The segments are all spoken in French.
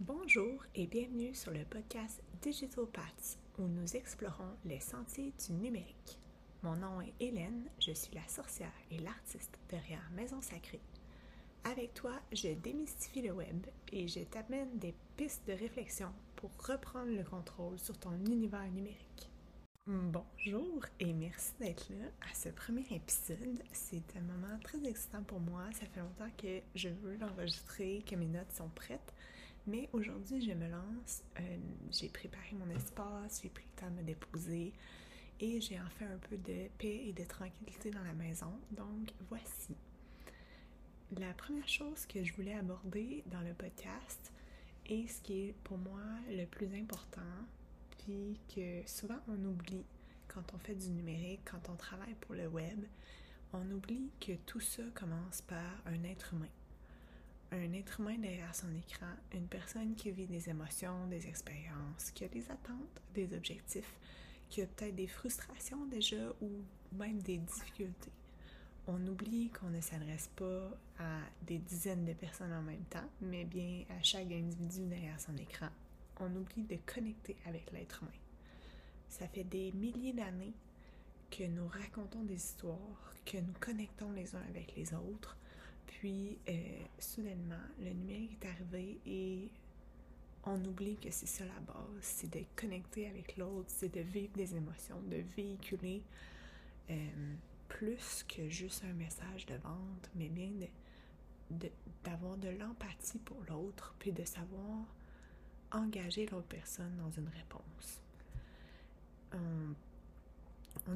Bonjour et bienvenue sur le podcast Digital Paths où nous explorons les sentiers du numérique. Mon nom est Hélène, je suis la sorcière et l'artiste derrière Maison Sacrée. Avec toi, je démystifie le web et je t'amène des pistes de réflexion pour reprendre le contrôle sur ton univers numérique. Bonjour et merci d'être là à ce premier épisode. C'est un moment très excitant pour moi. Ça fait longtemps que je veux l'enregistrer, que mes notes sont prêtes. Mais aujourd'hui, je me lance. Euh, j'ai préparé mon espace, j'ai pris le temps de me déposer et j'ai enfin un peu de paix et de tranquillité dans la maison. Donc, voici. La première chose que je voulais aborder dans le podcast et ce qui est pour moi le plus important, puis que souvent on oublie quand on fait du numérique, quand on travaille pour le web, on oublie que tout ça commence par un être humain un être humain derrière son écran, une personne qui vit des émotions, des expériences, qui a des attentes, des objectifs, qui a peut-être des frustrations déjà ou même des difficultés. On oublie qu'on ne s'adresse pas à des dizaines de personnes en même temps, mais bien à chaque individu derrière son écran. On oublie de connecter avec l'être humain. Ça fait des milliers d'années que nous racontons des histoires, que nous connectons les uns avec les autres, puis, euh, soudainement, le numérique est arrivé et on oublie que c'est ça la base, c'est de connecter avec l'autre, c'est de vivre des émotions, de véhiculer euh, plus que juste un message de vente, mais bien d'avoir de, l'empathie pour l'autre, puis de savoir engager l'autre personne dans une réponse. On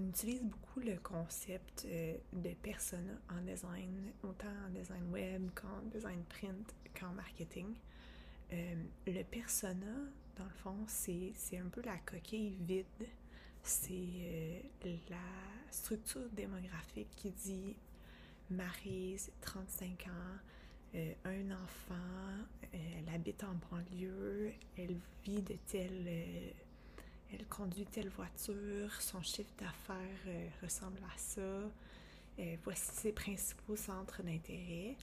utilise beaucoup le concept euh, de persona en design, autant en design web qu'en design print qu'en marketing. Euh, le persona, dans le fond, c'est un peu la coquille vide. C'est euh, la structure démographique qui dit Marise, 35 ans, un enfant, elle habite en banlieue, elle vit de telle elle conduit telle voiture, son chiffre d'affaires euh, ressemble à ça, euh, voici ses principaux centres d'intérêt.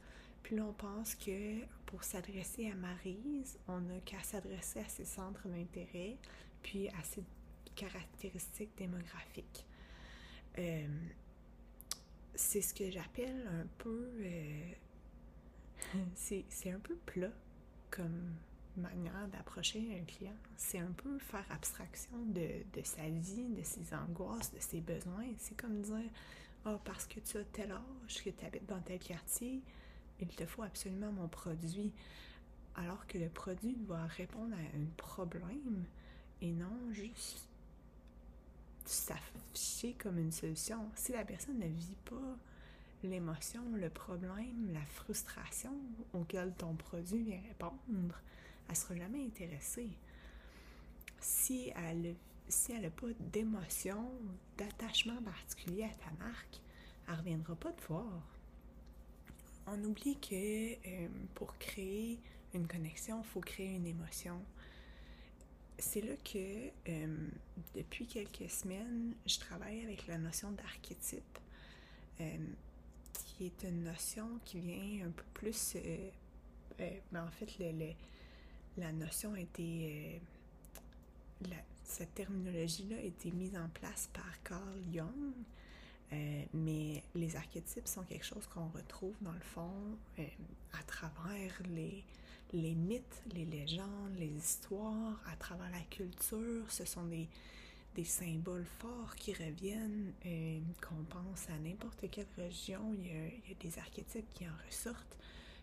Puis là, on pense que pour s'adresser à Marise, on n'a qu'à s'adresser à ses centres d'intérêt, puis à ses caractéristiques démographiques. Euh, c'est ce que j'appelle un peu... c'est un peu plat comme manière d'approcher un client. C'est un peu faire abstraction de, sa vie, de ses angoisses, de ses besoins. C'est comme dire Ah, oh, parce que tu as tel âge, que tu habites dans tel quartier, il te faut absolument mon produit. Alors que le produit doit répondre à un problème et non juste s'afficher comme une solution. Si la personne ne vit pas l'émotion, le problème, la frustration auquel ton produit vient répondre, elle sera jamais intéressée. Si elle n'a pas d'émotion, d'attachement particulier à ta marque, elle ne reviendra pas te voir. On oublie que euh, pour créer une connexion, il faut créer une émotion. C'est là que euh, depuis quelques semaines, je travaille avec la notion d'archétype, euh, qui est une notion qui vient un peu plus... Ben, en fait, le la notion a. Euh, cette terminologie-là a été mise en place par Carl Jung, euh, mais les archétypes sont quelque chose qu'on retrouve dans le fond euh, à travers les, mythes, les légendes, les histoires, à travers la culture. Ce sont des, symboles forts qui reviennent, qu'on pense à n'importe quelle région, il y, a, des archétypes qui en ressortent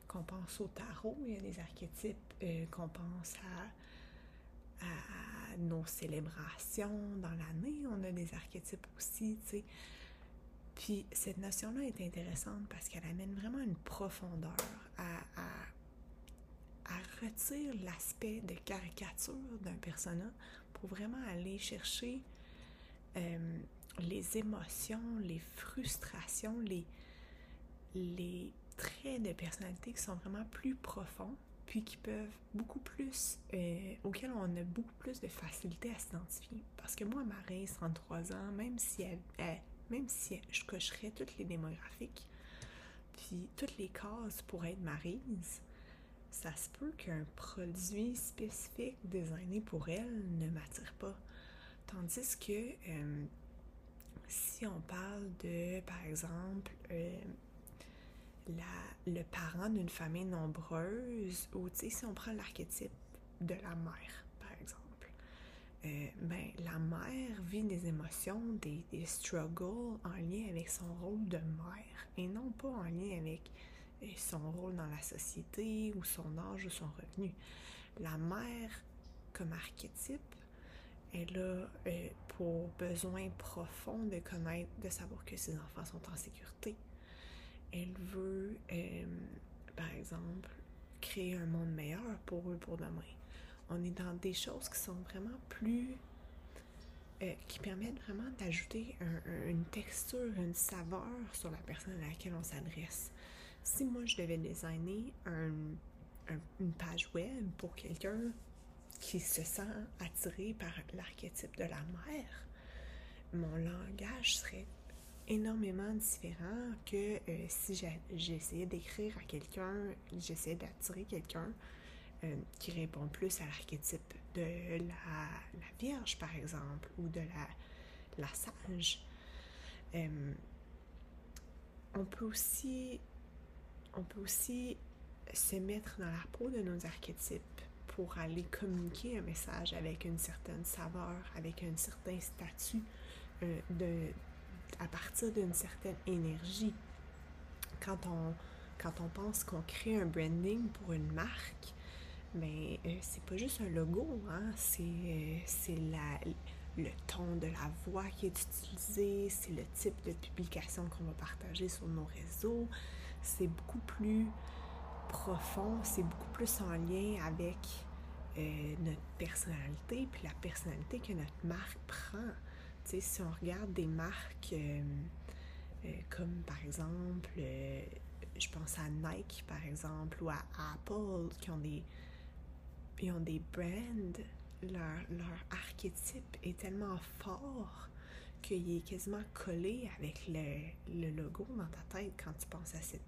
qu'on pense au tarot, il y a des archétypes euh, qu'on pense à, nos célébrations dans l'année, on a des archétypes aussi, tu sais. Puis cette notion-là est intéressante parce qu'elle amène vraiment une profondeur à, à, à retirer l'aspect de caricature d'un persona pour vraiment aller chercher euh, les émotions, les frustrations, les traits de personnalité qui sont vraiment plus profonds, puis qui peuvent beaucoup plus, euh, auxquels on a beaucoup plus de facilité à s'identifier. Parce que moi, Marie, 33 ans, même si, elle, même si je cocherais toutes les démographiques, puis toutes les cases pour être Marise, ça se peut qu'un produit spécifique designé pour elle ne m'attire pas. Tandis que euh, si on parle de, par exemple, euh, le parent d'une famille nombreuse, ou si on prend l'archétype de la mère, par exemple, euh, ben, la mère vit des émotions, des, des, struggles en lien avec son rôle de mère et non pas en lien avec euh, son rôle dans la société ou son âge ou son revenu. La mère, comme archétype, elle a euh, pour besoin profond de connaître, de savoir que ses enfants sont en sécurité. Elle veut, euh, par exemple, créer un monde meilleur pour eux pour demain. On est dans des choses qui sont vraiment plus... Euh, qui permettent vraiment d'ajouter une texture, une saveur sur la personne à laquelle on s'adresse. Si moi je devais designer une page web pour quelqu'un qui se sent attiré par l'archétype de la mère, mon langage serait énormément différent que euh, si j'essayais d'écrire à quelqu'un, j'essayais d'attirer quelqu'un euh, qui répond plus à l'archétype de la, Vierge, par exemple, ou de la, sage. Euh, on peut aussi on peut aussi se mettre dans la peau de nos archétypes pour aller communiquer un message avec une certaine saveur, avec un certain statut, de, à partir d'une certaine énergie. Quand on, quand on pense qu'on crée un branding pour une marque, mais ben, euh, c'est pas juste un logo, hein? c'est euh, le ton de la voix qui est utilisé, c'est le type de publication qu'on va partager sur nos réseaux. C'est beaucoup plus profond, c'est beaucoup plus en lien avec euh, notre personnalité, puis la personnalité que notre marque prend. Si on regarde des marques euh, euh, comme par exemple, je pense à Nike par exemple, ou à Apple, qui ont des, ont des brands, leur, leur archétype est tellement fort qu'il est quasiment collé avec le, le logo dans ta tête quand tu penses à cette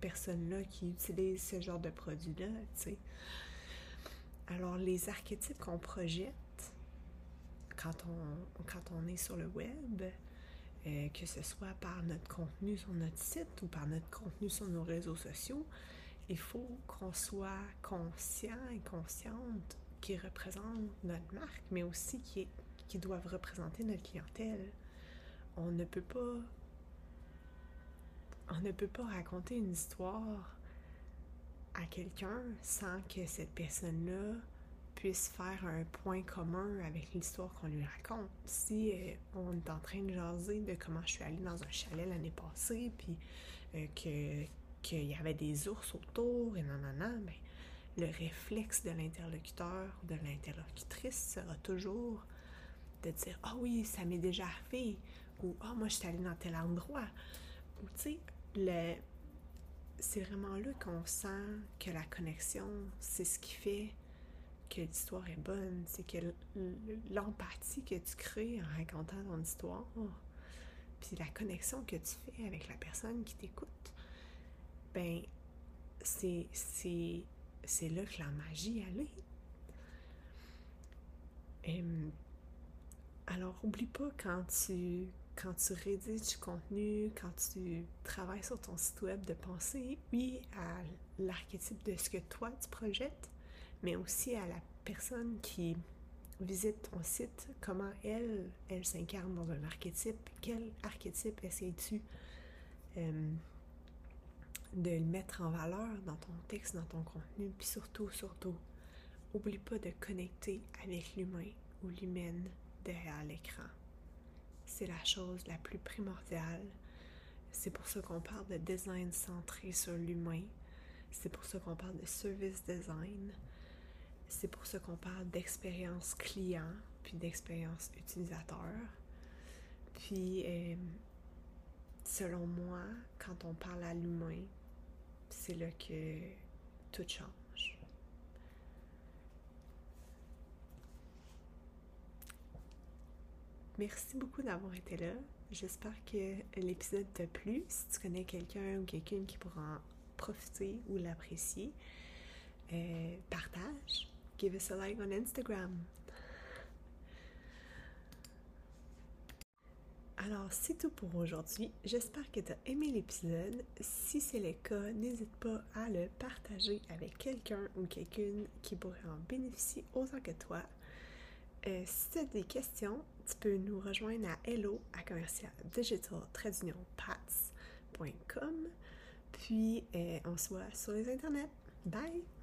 personne-là qui utilise ce genre de produit-là. Alors, les archétypes qu'on projette quand on, est sur le web, euh, que ce soit par notre contenu sur notre site ou par notre contenu sur nos réseaux sociaux, il faut qu'on soit conscient et consciente qui représentent notre marque, mais aussi qui, qui doivent représenter notre clientèle. On ne peut pas on ne peut pas raconter une histoire à quelqu'un sans que cette personne-là puisse faire un point commun avec l'histoire qu'on lui raconte. Si euh, on est en train de jaser de comment je suis allée dans un chalet l'année passée, puis euh, qu'il y avait des ours autour et non, non, ben, le réflexe de l'interlocuteur ou de l'interlocutrice sera toujours de dire Ah oui, ça m'est déjà arrivé, ou Ah, moi, je suis allée dans tel endroit. Ou tu sais, c'est vraiment là qu'on sent que la connexion, c'est ce qui fait que l'histoire est bonne. C'est que l'empathie que tu crées en racontant ton histoire, puis la connexion que tu fais avec la personne qui t'écoute, ben, c'est, là que la magie allait. alors, oublie pas quand tu quand tu rédiges du contenu, quand tu travailles sur ton site web, de penser, oui, à l'archétype de ce que toi tu projettes, mais aussi à la personne qui visite ton site, comment elle, elle s'incarne dans un archétype, quel archétype essaies-tu euh, de le mettre en valeur dans ton texte, dans ton contenu, puis surtout, surtout, oublie pas de connecter avec l'humain ou l'humaine derrière l'écran c'est la chose la plus primordiale. C'est pour ça qu'on parle de design centré sur l'humain. C'est pour ça qu'on parle de service design. C'est pour ça qu'on parle d'expérience client, puis d'expérience utilisateur. Puis, euh, selon moi, quand on parle à l'humain, c'est là que tout change. Merci beaucoup d'avoir été là. J'espère que l'épisode t'a plu. Si tu connais quelqu'un ou quelqu'un qui pourra en profiter ou l'apprécier, euh, partage, give us a like on Instagram. Alors, c'est tout pour aujourd'hui. J'espère que tu as aimé l'épisode. Si c'est le cas, n'hésite pas à le partager avec quelqu'un ou quelqu'une qui pourrait en bénéficier autant que toi. Euh, si tu as des questions, tu peux nous rejoindre à hello à commercial digital Puis euh, on se voit sur les internets. Bye!